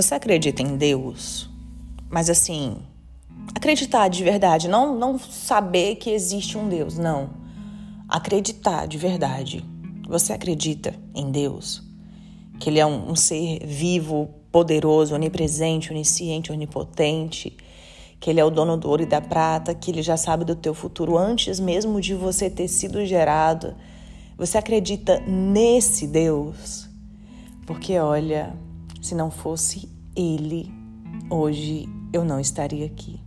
Você acredita em Deus? Mas assim, acreditar de verdade, não não saber que existe um Deus, não. Acreditar de verdade. Você acredita em Deus? Que ele é um, um ser vivo, poderoso, onipresente, onisciente, onipotente, que ele é o dono do ouro e da prata, que ele já sabe do teu futuro antes mesmo de você ter sido gerado. Você acredita nesse Deus? Porque olha, se não fosse Ele, hoje eu não estaria aqui.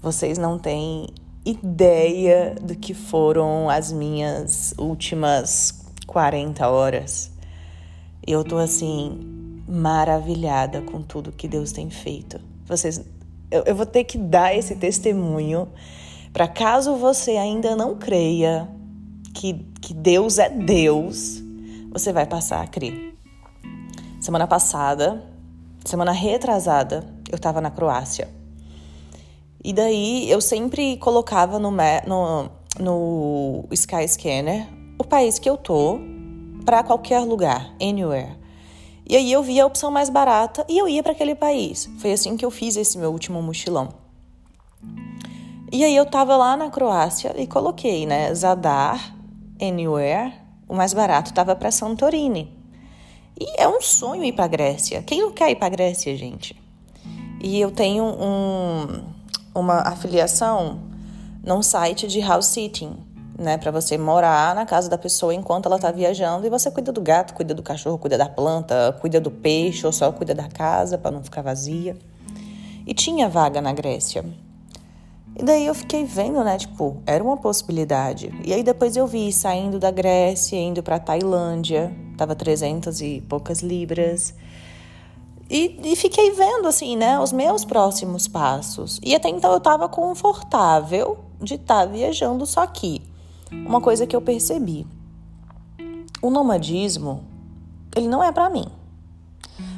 Vocês não têm ideia do que foram as minhas últimas 40 horas. Eu tô assim, maravilhada com tudo que Deus tem feito. Vocês, eu, eu vou ter que dar esse testemunho para caso você ainda não creia que, que Deus é Deus, você vai passar a crer. Semana passada, semana retrasada, eu estava na Croácia. E daí eu sempre colocava no, no, no Skyscanner o país que eu tô para qualquer lugar, anywhere. E aí eu via a opção mais barata e eu ia para aquele país. Foi assim que eu fiz esse meu último mochilão. E aí eu tava lá na Croácia e coloquei, né, Zadar, anywhere, o mais barato tava para Santorini. E é um sonho ir para Grécia. Quem não quer ir para Grécia, gente? E eu tenho um, uma afiliação num site de house sitting, né, para você morar na casa da pessoa enquanto ela está viajando e você cuida do gato, cuida do cachorro, cuida da planta, cuida do peixe ou só cuida da casa para não ficar vazia. E tinha vaga na Grécia. E daí eu fiquei vendo, né, tipo, era uma possibilidade. E aí depois eu vi saindo da Grécia, indo para Tailândia, tava 300 e poucas libras. E, e, fiquei vendo, assim, né, os meus próximos passos. E até então eu tava confortável de estar tá viajando, só que uma coisa que eu percebi: o nomadismo, ele não é para mim.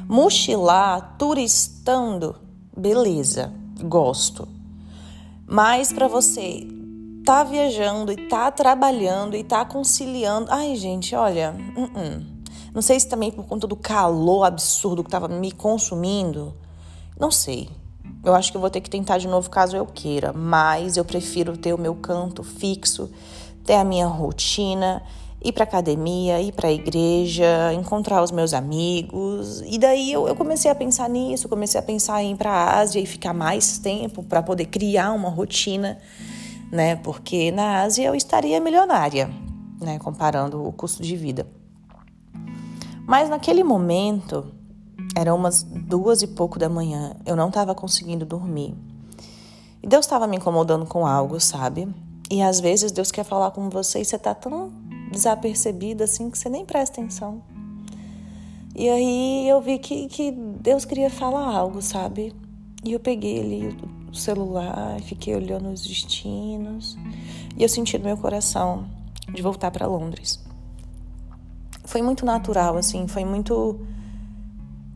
Mochilar, turistando, beleza, gosto mas para você tá viajando e tá trabalhando e tá conciliando. Ai, gente, olha, uh -uh. não sei se também por conta do calor absurdo que tava me consumindo. Não sei. Eu acho que eu vou ter que tentar de novo caso eu queira, mas eu prefiro ter o meu canto fixo, ter a minha rotina ir para academia, ir para a igreja, encontrar os meus amigos. E daí eu, eu, comecei a pensar nisso, comecei a pensar em ir para a Ásia e ficar mais tempo para poder criar uma rotina, né? Porque na Ásia eu estaria milionária, né? Comparando o custo de vida. Mas naquele momento, eram umas duas e pouco da manhã, eu não estava conseguindo dormir. E Deus estava me incomodando com algo, sabe? E às vezes Deus quer falar com você e você tá tão desapercebida, assim, que você nem presta atenção. E aí eu vi que, que Deus queria falar algo, sabe? E eu peguei ali o celular, fiquei olhando os destinos, e eu senti no meu coração de voltar para Londres. Foi muito natural, assim, foi muito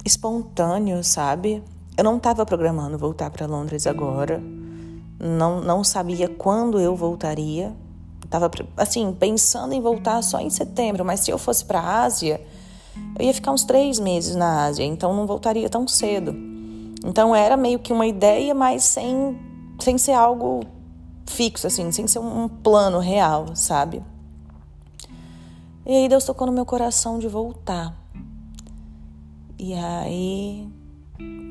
espontâneo, sabe? Eu não estava programando voltar para Londres agora. Não, não sabia quando eu voltaria, Tava assim pensando em voltar só em setembro, mas se eu fosse para a Ásia, eu ia ficar uns três meses na Ásia, então não voltaria tão cedo. Então era meio que uma ideia, mas sem sem ser algo fixo, assim, sem ser um plano real, sabe? E aí Deus tocou no meu coração de voltar. E aí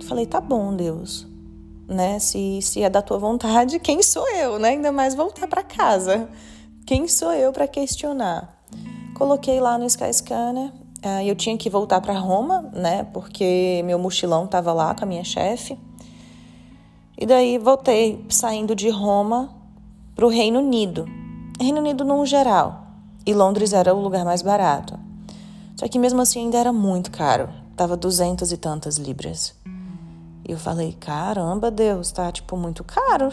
falei, tá bom, Deus, né? Se, se é da tua vontade, quem sou eu, né? Ainda mais voltar para casa. Quem sou eu para questionar? Coloquei lá no Skyscanner. Uh, eu tinha que voltar para Roma, né? Porque meu mochilão estava lá com a minha chefe. E daí voltei saindo de Roma para o Reino Unido. Reino Unido no geral. E Londres era o lugar mais barato. Só que mesmo assim ainda era muito caro. Tava duzentas e tantas libras. E eu falei, caramba, Deus, tá tipo muito caro.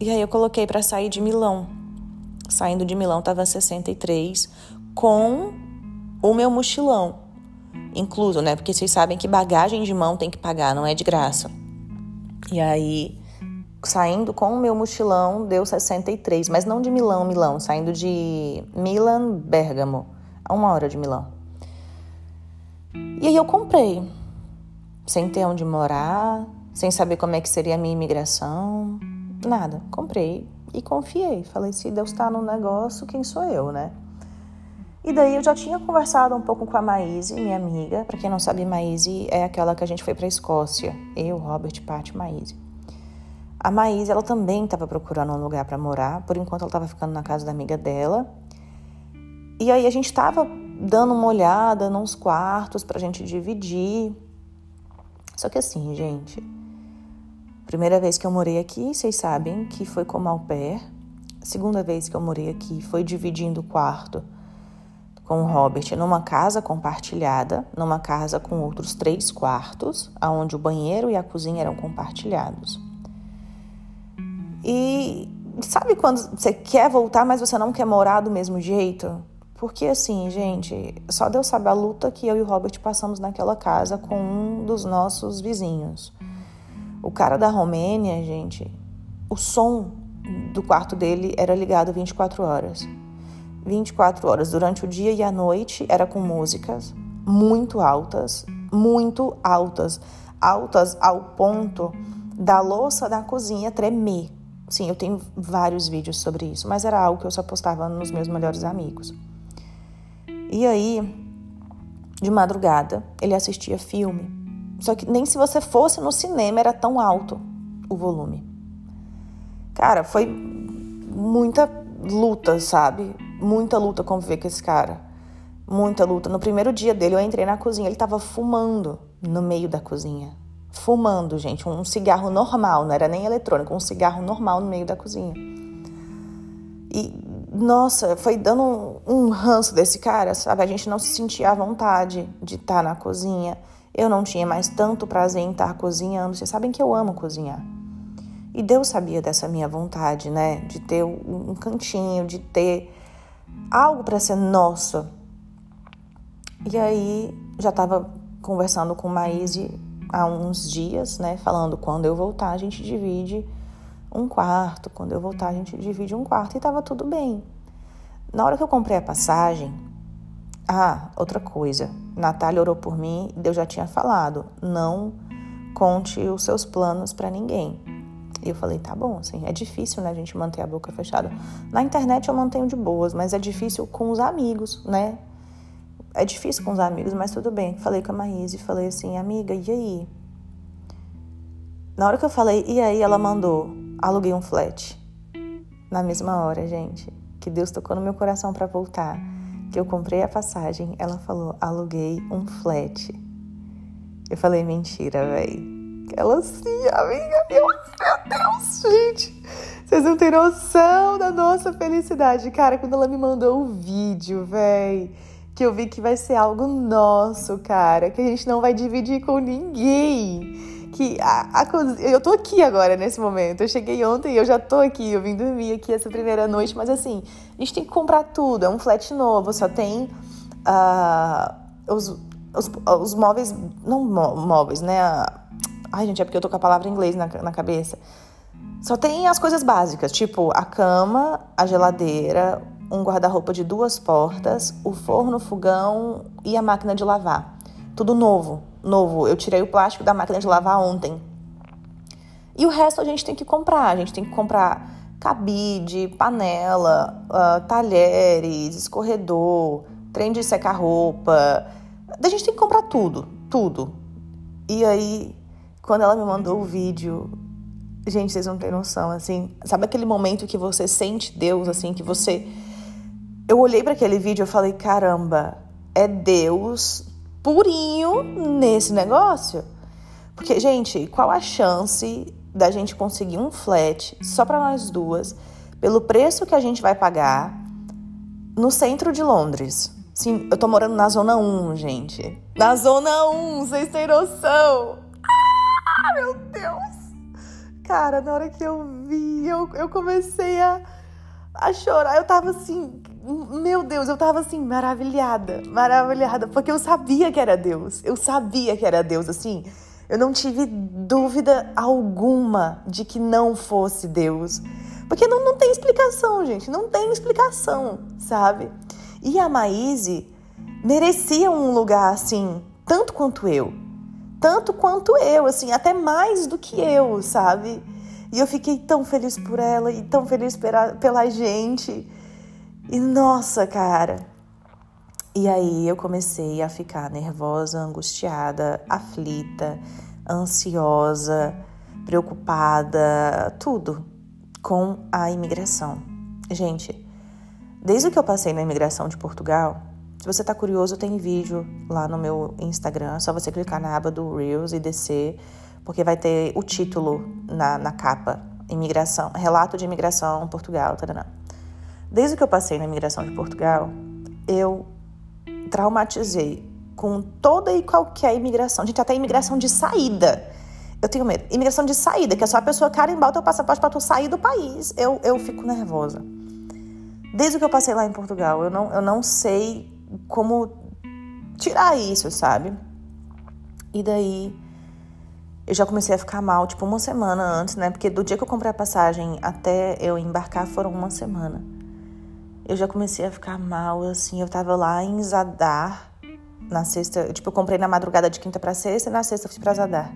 E aí eu coloquei para sair de Milão saindo de Milão estava 63 com o meu mochilão incluso, né? Porque vocês sabem que bagagem de mão tem que pagar, não é de graça. E aí, saindo com o meu mochilão, deu 63, mas não de Milão, Milão, saindo de Milan, Bergamo, a uma hora de Milão. E aí eu comprei. Sem ter onde morar, sem saber como é que seria a minha imigração, nada. Comprei e confiei. Falei, se Deus está no negócio, quem sou eu, né? E daí eu já tinha conversado um pouco com a Maíse, minha amiga. Para quem não sabe, Maíse é aquela que a gente foi para Escócia. Eu, Robert, Pat, Maíse. A Maíse, ela também estava procurando um lugar para morar. Por enquanto, ela estava ficando na casa da amiga dela. E aí a gente estava dando uma olhada nos quartos para a gente dividir. Só que assim, gente, primeira vez que eu morei aqui, vocês sabem que foi como au pair. Segunda vez que eu morei aqui foi dividindo o quarto com o Robert numa casa compartilhada, numa casa com outros três quartos, aonde o banheiro e a cozinha eram compartilhados. E sabe quando você quer voltar, mas você não quer morar do mesmo jeito? Porque assim, gente, só Deus sabe a luta que eu e o Robert passamos naquela casa com um dos nossos vizinhos. O cara da Romênia, gente, o som do quarto dele era ligado 24 horas. 24 horas durante o dia e a noite era com músicas muito altas, muito altas, altas ao ponto da louça da cozinha tremer. Sim, eu tenho vários vídeos sobre isso, mas era algo que eu só postava nos meus melhores amigos. E aí, de madrugada, ele assistia filme. Só que nem se você fosse no cinema era tão alto o volume. Cara, foi muita luta, sabe? Muita luta conviver com esse cara. Muita luta. No primeiro dia dele, eu entrei na cozinha, ele tava fumando no meio da cozinha. Fumando, gente, um cigarro normal, não era nem eletrônico, um cigarro normal no meio da cozinha. E nossa, foi dando um, um, ranço desse cara, sabe? A gente não se sentia à vontade de estar na cozinha. Eu não tinha mais tanto prazer em estar cozinhando. Vocês sabem que eu amo cozinhar. E Deus sabia dessa minha vontade, né? De ter um cantinho, de ter algo para ser nosso. E aí já estava conversando com Maíse há uns dias, né? Falando quando eu voltar a gente divide um quarto. Quando eu voltar, a gente divide um quarto e estava tudo bem. Na hora que eu comprei a passagem, ah, outra coisa. Natália orou por mim e Deus já tinha falado: não conte os seus planos para ninguém. E eu falei: tá bom, assim, é difícil, né, a gente manter a boca fechada. Na internet eu mantenho de boas, mas é difícil com os amigos, né? É difícil com os amigos, mas tudo bem. Falei com a Maíse, falei assim: amiga, e aí? Na hora que eu falei, e aí, ela mandou: aluguei um flat. Na mesma hora, gente, que Deus tocou no meu coração para voltar, que eu comprei a passagem, ela falou: aluguei um flat. Eu falei: mentira, velho. Ela assim, amiga, meu, meu Deus, gente. Vocês não têm noção da nossa felicidade. Cara, quando ela me mandou o vídeo, velho, que eu vi que vai ser algo nosso, cara, que a gente não vai dividir com ninguém que a, a, eu tô aqui agora nesse momento. Eu cheguei ontem e eu já tô aqui, eu vim dormir aqui essa primeira noite, mas assim, a gente tem que comprar tudo, é um flat novo, só tem uh, os, os, os, móveis, não móveis, né? Ai, gente, é porque eu tô com a palavra em inglês na, na cabeça. Só tem as coisas básicas, tipo a cama, a geladeira, um guarda-roupa de duas portas, o forno, o fogão e a máquina de lavar. Tudo novo, novo. Eu tirei o plástico da máquina de lavar ontem. E o resto a gente tem que comprar. A gente tem que comprar cabide, panela, uh, talheres, escorredor, trem de secar roupa. A gente tem que comprar tudo, tudo. E aí, quando ela me mandou o vídeo, gente, vocês não têm noção, assim, sabe aquele momento que você sente Deus, assim, que você. Eu olhei para aquele vídeo e falei, caramba, é Deus purinho nesse negócio. Porque, gente, qual a chance da gente conseguir um flat só para nós duas, pelo preço que a gente vai pagar no centro de Londres? Sim, eu tô morando na zona 1, gente. Na zona 1, vocês têm noção? Ah, meu Deus! Cara, na hora que eu vi, eu, eu comecei a, a chorar. Eu tava assim, meu Deus, eu tava assim, maravilhada, maravilhada, porque eu sabia que era Deus, eu sabia que era Deus, assim, eu não tive dúvida alguma de que não fosse Deus, porque não, não tem explicação, gente, não tem explicação, sabe? E a Maíse merecia um lugar assim, tanto quanto eu, tanto quanto eu, assim, até mais do que eu, sabe? E eu fiquei tão feliz por ela e tão feliz pela, pela gente. E nossa, cara. E aí eu comecei a ficar nervosa, angustiada, aflita, ansiosa, preocupada, tudo com a imigração. Gente, desde que eu passei na imigração de Portugal, se você tá curioso, tem vídeo lá no meu Instagram, é só você clicar na aba do Reels e descer, porque vai ter o título na, na capa, imigração, relato de imigração Portugal, tarará. Desde que eu passei na imigração de Portugal, eu traumatizei com toda e qualquer imigração. Gente, até imigração de saída. Eu tenho medo. Imigração de saída, que é só a pessoa carimbar o teu passaporte para tu sair do país. Eu, eu fico nervosa. Desde que eu passei lá em Portugal, eu não, eu não sei como tirar isso, sabe? E daí eu já comecei a ficar mal, tipo, uma semana antes, né? Porque do dia que eu comprei a passagem até eu embarcar foram uma semana. Eu já comecei a ficar mal, assim. Eu tava lá em Zadar, na sexta. Tipo, eu comprei na madrugada de quinta para sexta e na sexta fui pra Zadar.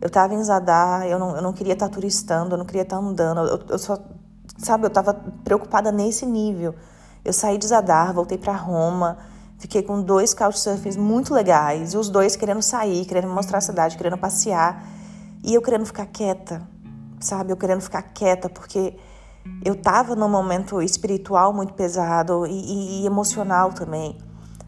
Eu tava em Zadar, eu não, eu não queria estar tá turistando, eu não queria estar tá andando. Eu, eu só, sabe, eu tava preocupada nesse nível. Eu saí de Zadar, voltei para Roma, fiquei com dois couchsurfings muito legais, e os dois querendo sair, querendo mostrar a cidade, querendo passear, e eu querendo ficar quieta, sabe? Eu querendo ficar quieta, porque eu tava num momento espiritual muito pesado e, e, e emocional também.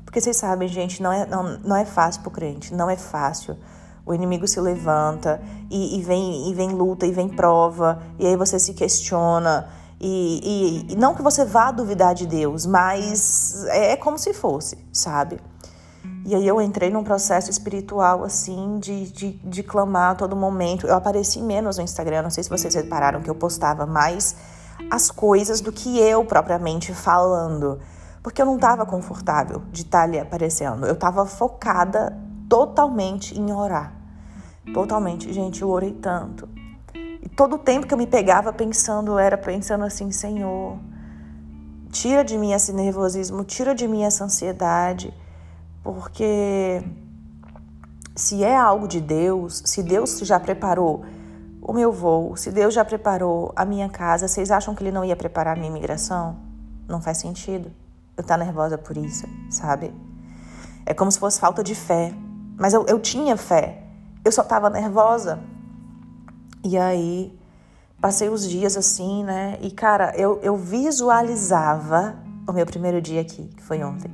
Porque vocês sabem, gente, não é, não, não é fácil pro crente, não é fácil. O inimigo se levanta e, e, vem, e vem luta, e vem prova, e aí você se questiona. E, e, e, não que você vá duvidar de Deus, mas é como se fosse, sabe? E aí eu entrei num processo espiritual, assim, de, de, de clamar a todo momento. Eu apareci menos no Instagram, não sei se vocês repararam que eu postava mais as coisas do que eu propriamente falando. Porque eu não estava confortável de estar tá ali aparecendo. Eu estava focada totalmente em orar. Totalmente. Gente, eu orei tanto. E todo o tempo que eu me pegava pensando, era pensando assim, Senhor, tira de mim esse nervosismo, tira de mim essa ansiedade, porque se é algo de Deus, se Deus já preparou o meu voo, se Deus já preparou a minha casa, vocês acham que Ele não ia preparar a minha imigração? Não faz sentido. Eu tá nervosa por isso, sabe? É como se fosse falta de fé. Mas eu, eu tinha fé. Eu só estava nervosa e aí passei os dias assim, né? E cara, eu, eu visualizava o meu primeiro dia aqui, que foi ontem.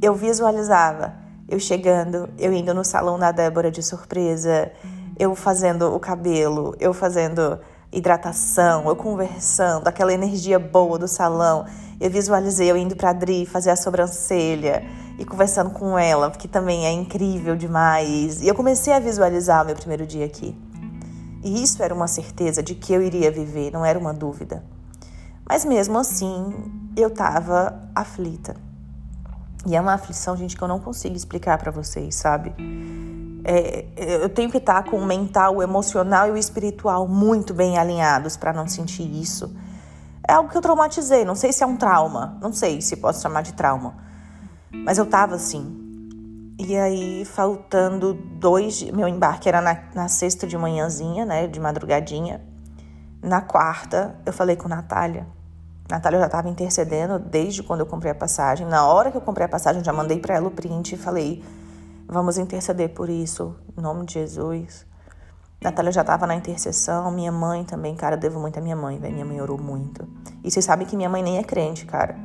Eu visualizava eu chegando, eu indo no salão da Débora de surpresa, eu fazendo o cabelo, eu fazendo hidratação, eu conversando, aquela energia boa do salão. Eu visualizei eu indo para Dri fazer a sobrancelha e conversando com ela, que também é incrível demais. E eu comecei a visualizar o meu primeiro dia aqui. E isso era uma certeza de que eu iria viver, não era uma dúvida. Mas mesmo assim, eu estava aflita. E é uma aflição, gente, que eu não consigo explicar para vocês, sabe? É, eu tenho que estar com o mental, o emocional e o espiritual muito bem alinhados para não sentir isso. É algo que eu traumatizei, não sei se é um trauma, não sei se posso chamar de trauma. Mas eu tava assim, e aí, faltando dois. Meu embarque era na, na sexta de manhãzinha, né? De madrugadinha. Na quarta, eu falei com Natália. Natália já estava intercedendo desde quando eu comprei a passagem. Na hora que eu comprei a passagem, eu já mandei para ela o print e falei: vamos interceder por isso, em nome de Jesus. Natália já estava na intercessão, minha mãe também, cara, eu devo muito à minha mãe, velho. Minha mãe orou muito. E vocês sabem que minha mãe nem é crente, cara.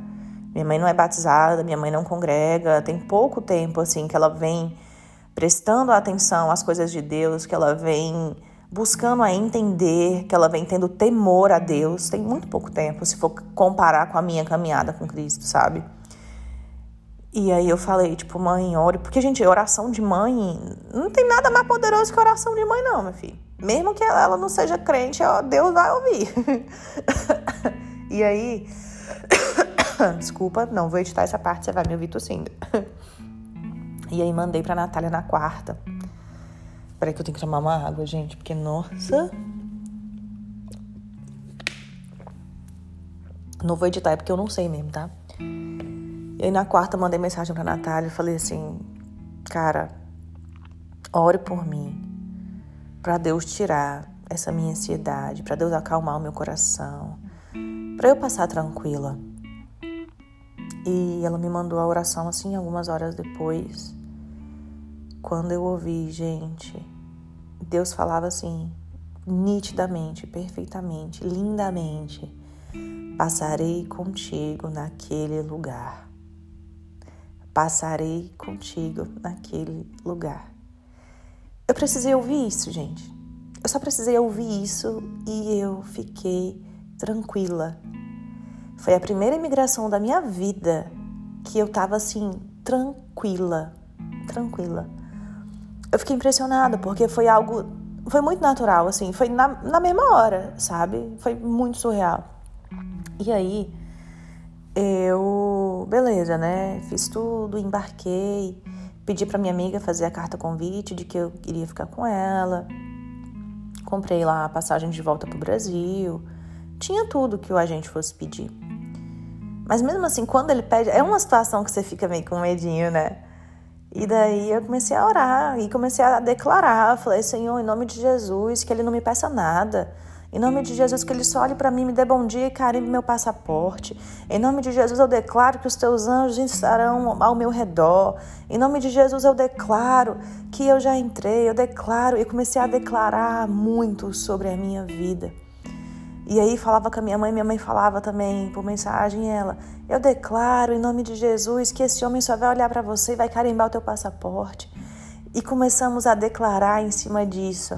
Minha mãe não é batizada, minha mãe não congrega, tem pouco tempo assim que ela vem prestando atenção às coisas de Deus, que ela vem buscando a entender, que ela vem tendo temor a Deus. Tem muito pouco tempo, se for comparar com a minha caminhada com Cristo, sabe? E aí eu falei, tipo, mãe, ore. Porque, gente, oração de mãe não tem nada mais poderoso que oração de mãe, não, meu filho. Mesmo que ela não seja crente, Deus vai ouvir. e aí Desculpa, não vou editar essa parte, você vai me ouvir tossindo. e aí mandei pra Natália na quarta. Peraí que eu tenho que tomar uma água, gente, porque, nossa... Não vou editar, é porque eu não sei mesmo, tá? E aí na quarta mandei mensagem pra Natália e falei assim, cara, ore por mim, para Deus tirar essa minha ansiedade, para Deus acalmar o meu coração, para eu passar tranquila. E ela me mandou a oração assim algumas horas depois. Quando eu ouvi, gente, Deus falava assim, nitidamente, perfeitamente, lindamente: Passarei contigo naquele lugar. Passarei contigo naquele lugar. Eu precisei ouvir isso, gente. Eu só precisei ouvir isso e eu fiquei tranquila. Foi a primeira imigração da minha vida que eu tava assim, tranquila. Tranquila. Eu fiquei impressionada porque foi algo. Foi muito natural, assim. Foi na, na mesma hora, sabe? Foi muito surreal. E aí, eu. Beleza, né? Fiz tudo, embarquei. Pedi para minha amiga fazer a carta convite de que eu iria ficar com ela. Comprei lá a passagem de volta pro Brasil. Tinha tudo que o agente fosse pedir. Mas mesmo assim, quando ele pede, é uma situação que você fica meio com medinho, né? E daí eu comecei a orar e comecei a declarar. Falei, Senhor, em nome de Jesus, que ele não me peça nada. Em nome de Jesus, que Ele só olhe para mim, me dê bom dia e carimbe meu passaporte. Em nome de Jesus, eu declaro que os teus anjos estarão ao meu redor. Em nome de Jesus, eu declaro que eu já entrei. Eu declaro e comecei a declarar muito sobre a minha vida. E aí falava com a minha mãe, minha mãe falava também por mensagem ela: "Eu declaro em nome de Jesus que esse homem só vai olhar para você e vai carimbar o teu passaporte". E começamos a declarar em cima disso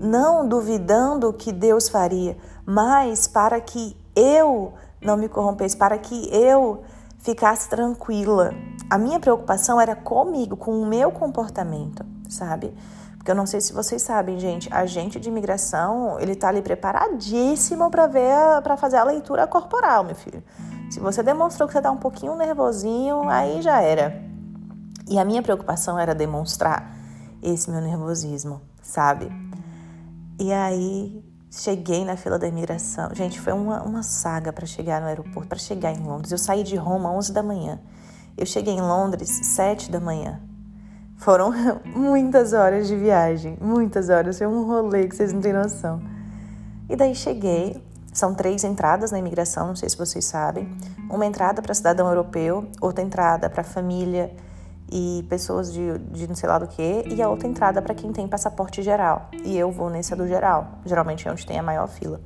não duvidando que Deus faria, mas para que eu não me corrompesse, para que eu ficasse tranquila. A minha preocupação era comigo, com o meu comportamento, sabe? Porque eu não sei se vocês sabem, gente, agente de imigração, ele tá ali preparadíssimo para ver, para fazer a leitura corporal, meu filho. Se você demonstrou que você tá um pouquinho nervosinho, aí já era. E a minha preocupação era demonstrar esse meu nervosismo, sabe? E aí cheguei na fila da imigração. Gente, foi uma, uma saga para chegar no aeroporto, para chegar em Londres. Eu saí de Roma às 11 da manhã. Eu cheguei em Londres 7 da manhã. Foram muitas horas de viagem, muitas horas. Foi um rolê que vocês não têm noção. E daí cheguei. São três entradas na imigração, não sei se vocês sabem. Uma entrada para cidadão europeu, outra entrada para família e pessoas de, de não sei lá do que, e a outra entrada para quem tem passaporte geral. E eu vou nessa do geral, geralmente é onde tem a maior fila.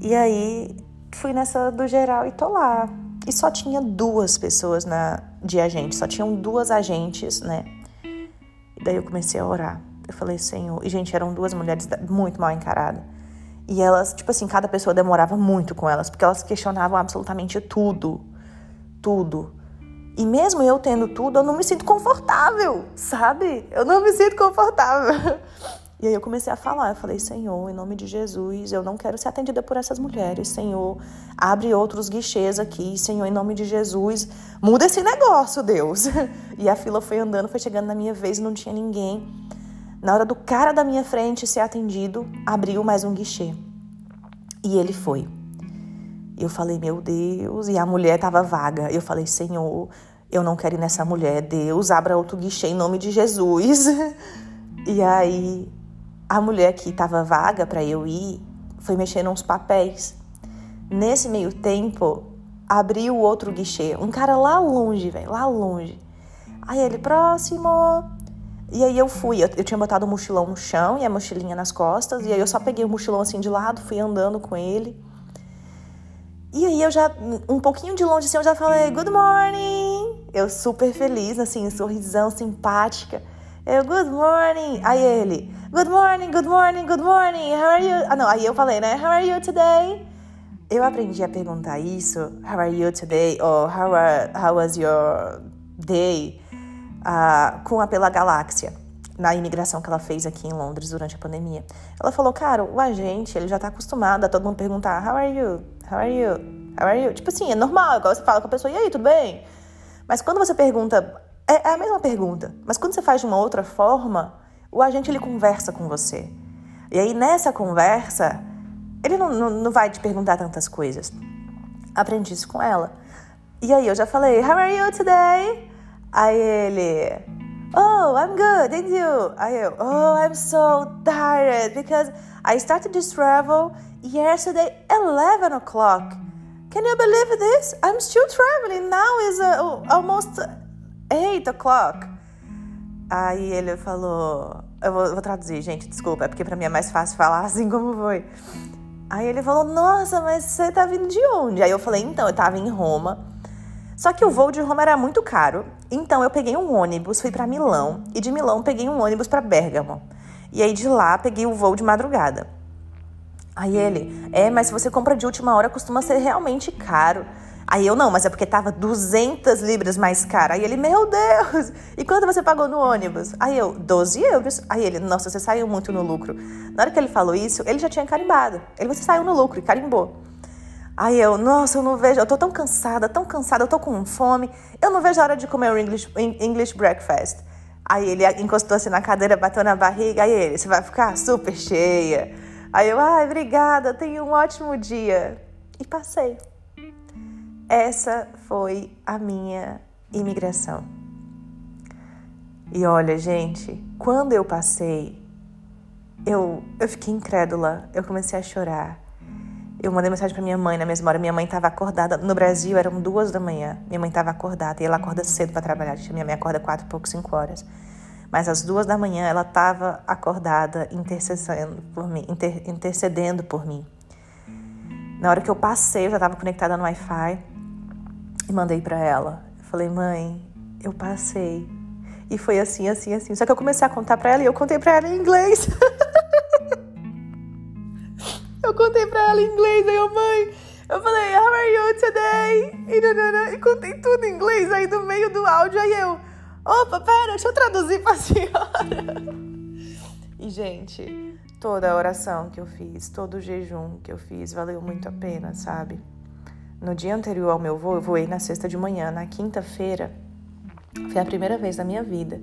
E aí fui nessa do geral e tô lá. E só tinha duas pessoas na de agente, só tinham duas agentes, né? E daí eu comecei a orar. Eu falei, Senhor. E, gente, eram duas mulheres muito mal encaradas. E elas, tipo assim, cada pessoa demorava muito com elas, porque elas questionavam absolutamente tudo. Tudo. E mesmo eu tendo tudo, eu não me sinto confortável, sabe? Eu não me sinto confortável. E aí eu comecei a falar, eu falei, Senhor, em nome de Jesus, eu não quero ser atendida por essas mulheres, Senhor, abre outros guichês aqui, Senhor, em nome de Jesus, muda esse negócio, Deus. E a fila foi andando, foi chegando na minha vez, não tinha ninguém. Na hora do cara da minha frente ser atendido, abriu mais um guichê. E ele foi. Eu falei, meu Deus, e a mulher estava vaga. Eu falei, Senhor, eu não quero ir nessa mulher. Deus, abra outro guichê em nome de Jesus. E aí, a mulher que estava vaga para eu ir foi mexer nos papéis. Nesse meio tempo, abriu outro guichê. Um cara lá longe, velho, lá longe. Aí ele, próximo. E aí eu fui. Eu, eu tinha botado o mochilão no chão e a mochilinha nas costas. E aí eu só peguei o mochilão assim de lado, fui andando com ele. E aí eu já, um pouquinho de longe assim, eu já falei, good morning. Eu super feliz, assim, sorrisão, simpática. Eu, good morning. Aí ele, good morning, good morning, good morning. How are you? Ah, não, aí eu falei, né? How are you today? Eu aprendi a perguntar isso, how are you today? Ou how, are, how was your day? Uh, com a Pela Galáxia, na imigração que ela fez aqui em Londres durante a pandemia. Ela falou, cara, o agente, ele já tá acostumado a todo mundo perguntar, how are you? How are you? How are you? Tipo assim, é normal, igual você fala com a pessoa, e aí, tudo bem? Mas quando você pergunta, é, é a mesma pergunta, mas quando você faz de uma outra forma, o agente ele conversa com você. E aí nessa conversa, ele não, não, não vai te perguntar tantas coisas. Aprendi isso com ela. E aí eu já falei, How are you today? Aí ele, Oh, I'm good, and you? Aí eu, oh, I'm so tired because I started this travel yesterday 11 o'clock. Can you believe this? I'm still traveling. Now is uh, almost 8 o'clock. Aí ele falou, eu vou, vou, traduzir, gente, desculpa, é porque pra mim é mais fácil falar assim como foi. Aí ele falou, nossa, mas você tá vindo de onde? Aí eu falei, então, eu tava em Roma. Só que o voo de Roma era muito caro, então eu peguei um ônibus, fui para Milão, e de Milão peguei um ônibus para Bergamo. E aí de lá peguei o voo de madrugada. Aí ele, é, mas se você compra de última hora costuma ser realmente caro. Aí eu, não, mas é porque tava 200 libras mais caro. Aí ele, meu Deus! E quanto você pagou no ônibus? Aí eu, 12 euros. Aí ele, nossa, você saiu muito no lucro. Na hora que ele falou isso, ele já tinha carimbado. Ele, você saiu no lucro e carimbou. Aí eu, nossa, eu não vejo, eu tô tão cansada, tão cansada, eu tô com fome. Eu não vejo a hora de comer o English, English breakfast. Aí ele encostou assim na cadeira, bateu na barriga. Aí ele, você vai ficar super cheia. Aí eu, ai, obrigada, tenha um ótimo dia. E passei. Essa foi a minha imigração. E olha, gente, quando eu passei, eu, eu fiquei incrédula, eu comecei a chorar. Eu mandei mensagem para minha mãe na mesma hora. Minha mãe estava acordada. No Brasil eram duas da manhã. Minha mãe estava acordada e ela acorda cedo para trabalhar. Minha mãe acorda quatro pouco, cinco horas. Mas às duas da manhã ela estava acordada, intercedendo por mim, inter, intercedendo por mim. Na hora que eu passei, eu já estava conectada no Wi-Fi e mandei para ela. Eu falei, mãe, eu passei. E foi assim, assim, assim. Só que eu comecei a contar para ela e eu contei para ela em inglês. eu contei para ela em inglês, aí eu, mãe, eu falei, how are you today? E, e contei tudo em inglês aí no meio do áudio. Aí eu, opa, pera, deixa eu traduzir pra senhora. E, gente, toda a oração que eu fiz, todo o jejum que eu fiz, valeu muito a pena, sabe? No dia anterior ao meu voo, eu voei na sexta de manhã. Na quinta-feira, foi a primeira vez na minha vida.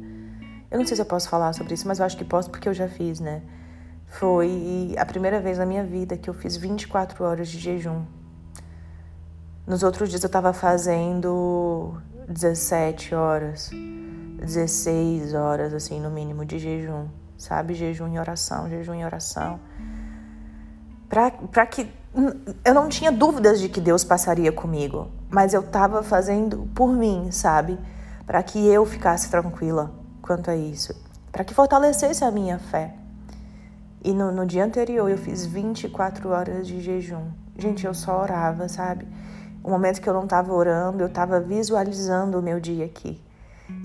Eu não sei se eu posso falar sobre isso, mas eu acho que posso porque eu já fiz, né? Foi a primeira vez na minha vida que eu fiz 24 horas de jejum. Nos outros dias eu tava fazendo 17 horas, 16 horas, assim, no mínimo, de jejum. Sabe? Jejum em oração, jejum em oração. Pra que eu não tinha dúvidas de que Deus passaria comigo, mas eu estava fazendo por mim, sabe? Para que eu ficasse tranquila quanto a isso, para que fortalecesse a minha fé. E no, no, dia anterior eu fiz 24 horas de jejum. Gente, eu só orava, sabe? O momento que eu não estava orando, eu estava visualizando o meu dia aqui.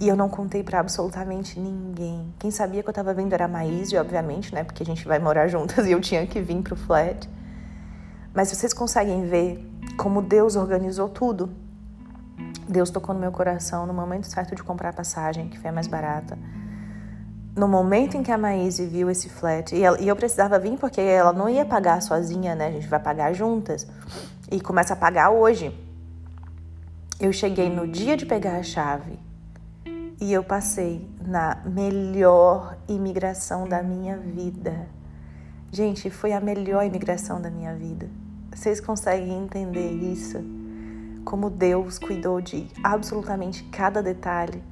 E eu não contei para absolutamente ninguém. Quem sabia que eu estava vindo era a Maíse, obviamente, né? Porque a gente vai morar juntas e eu tinha que vir pro flat. Mas vocês conseguem ver como Deus organizou tudo. Deus tocou no meu coração no momento certo de comprar a passagem, que foi a mais barata. No momento em que a Maíse viu esse flat, e, ela, e eu precisava vir porque ela não ia pagar sozinha, né? A gente vai pagar juntas. E começa a pagar hoje. Eu cheguei no dia de pegar a chave e eu passei na melhor imigração da minha vida. Gente, foi a melhor imigração da minha vida. Vocês conseguem entender isso? Como Deus cuidou de absolutamente cada detalhe.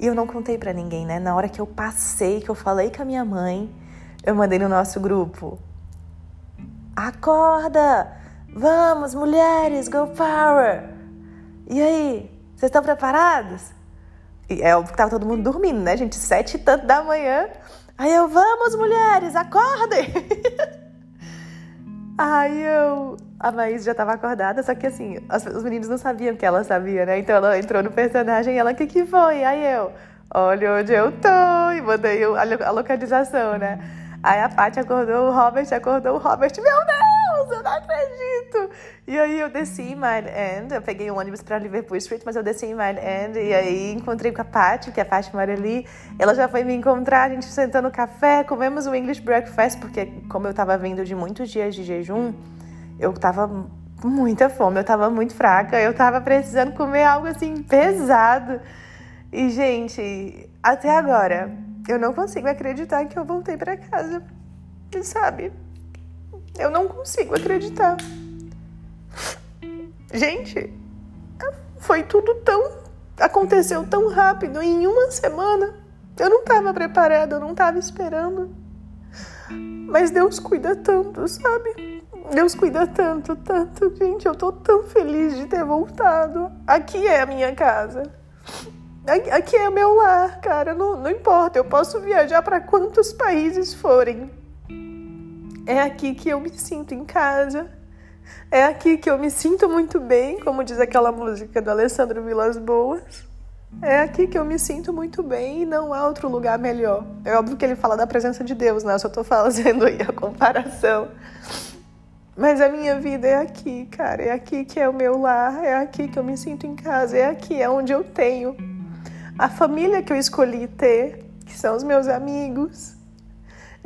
E eu não contei para ninguém, né? Na hora que eu passei, que eu falei com a minha mãe, eu mandei no nosso grupo. Acorda! Vamos, mulheres, go power! E aí, vocês estão preparados? E é óbvio que tava todo mundo dormindo, né, gente? Sete e tanto da manhã. Aí eu, vamos mulheres, acordem! Aí eu. A Maís já tava acordada, só que assim, os meninos não sabiam que ela sabia, né? Então ela entrou no personagem e ela, o que que foi? Aí eu, olha onde eu tô, e mandei a localização, né? Aí a Paty acordou, o Robert acordou, o Robert, meu Deus, eu não acredito! E aí eu desci em Mile End, eu peguei um ônibus para Liverpool Street, mas eu desci em Mile End e aí encontrei com a Paty, que a Paty mora ali. Ela já foi me encontrar, a gente sentou no café, comemos um English breakfast, porque como eu tava vindo de muitos dias de jejum, eu tava com muita fome, eu tava muito fraca, eu tava precisando comer algo assim pesado. E gente, até agora eu não consigo acreditar que eu voltei para casa. Sabe? Eu não consigo acreditar. Gente, foi tudo tão. aconteceu tão rápido, em uma semana. Eu não estava preparada, eu não estava esperando. Mas Deus cuida tanto, sabe? Deus cuida tanto, tanto. Gente, eu tô tão feliz de ter voltado. Aqui é a minha casa. Aqui é meu lar, cara. Não, não importa, eu posso viajar para quantos países forem. É aqui que eu me sinto em casa. É aqui que eu me sinto muito bem, como diz aquela música do Alessandro Vilas Boas. É aqui que eu me sinto muito bem e não há outro lugar melhor. É óbvio que ele fala da presença de Deus, né? Eu só tô fazendo aí a comparação. Mas a minha vida é aqui, cara. É aqui que é o meu lar, é aqui que eu me sinto em casa, é aqui, é onde eu tenho a família que eu escolhi ter, que são os meus amigos.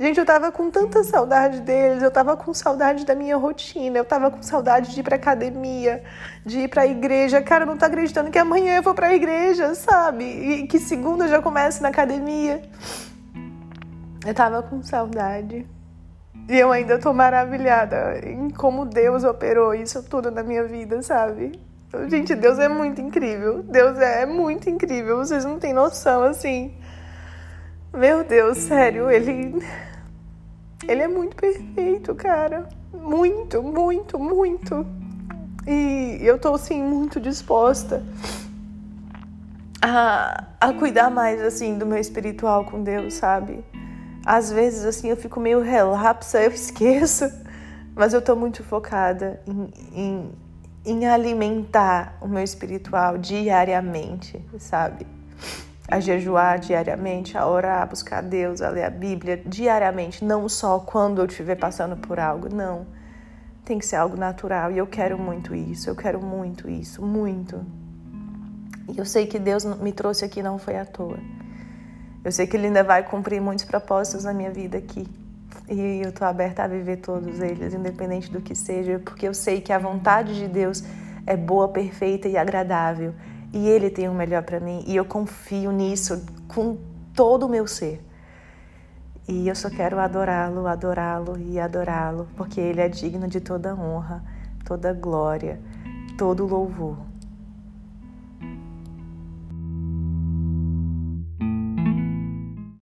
Gente, eu tava com tanta saudade deles, eu tava com saudade da minha rotina, eu tava com saudade de ir pra academia, de ir pra igreja. Cara, eu não tô acreditando que amanhã eu vou pra igreja, sabe? E que segunda eu já começo na academia. Eu tava com saudade. E eu ainda tô maravilhada em como Deus operou isso tudo na minha vida, sabe? Gente, Deus é muito incrível. Deus é muito incrível. Vocês não têm noção, assim. Meu Deus, sério, ele. Ele é muito perfeito, cara. Muito, muito, muito. E eu tô, assim, muito disposta a, a cuidar mais, assim, do meu espiritual com Deus, sabe? Às vezes, assim, eu fico meio relapsa, eu esqueço. Mas eu tô muito focada em, em em alimentar o meu espiritual diariamente, sabe? A jejuar diariamente, a orar, a buscar Deus, a ler a Bíblia diariamente, não só quando eu estiver passando por algo, não. Tem que ser algo natural e eu quero muito isso, eu quero muito isso, muito. E eu sei que Deus me trouxe aqui não foi à toa. Eu sei que Ele ainda vai cumprir muitos propósitos na minha vida aqui. E eu estou aberta a viver todos eles, independente do que seja, porque eu sei que a vontade de Deus é boa, perfeita e agradável. E Ele tem o melhor para mim. E eu confio nisso com todo o meu ser. E eu só quero adorá-lo, adorá-lo e adorá-lo, porque Ele é digno de toda honra, toda glória, todo louvor.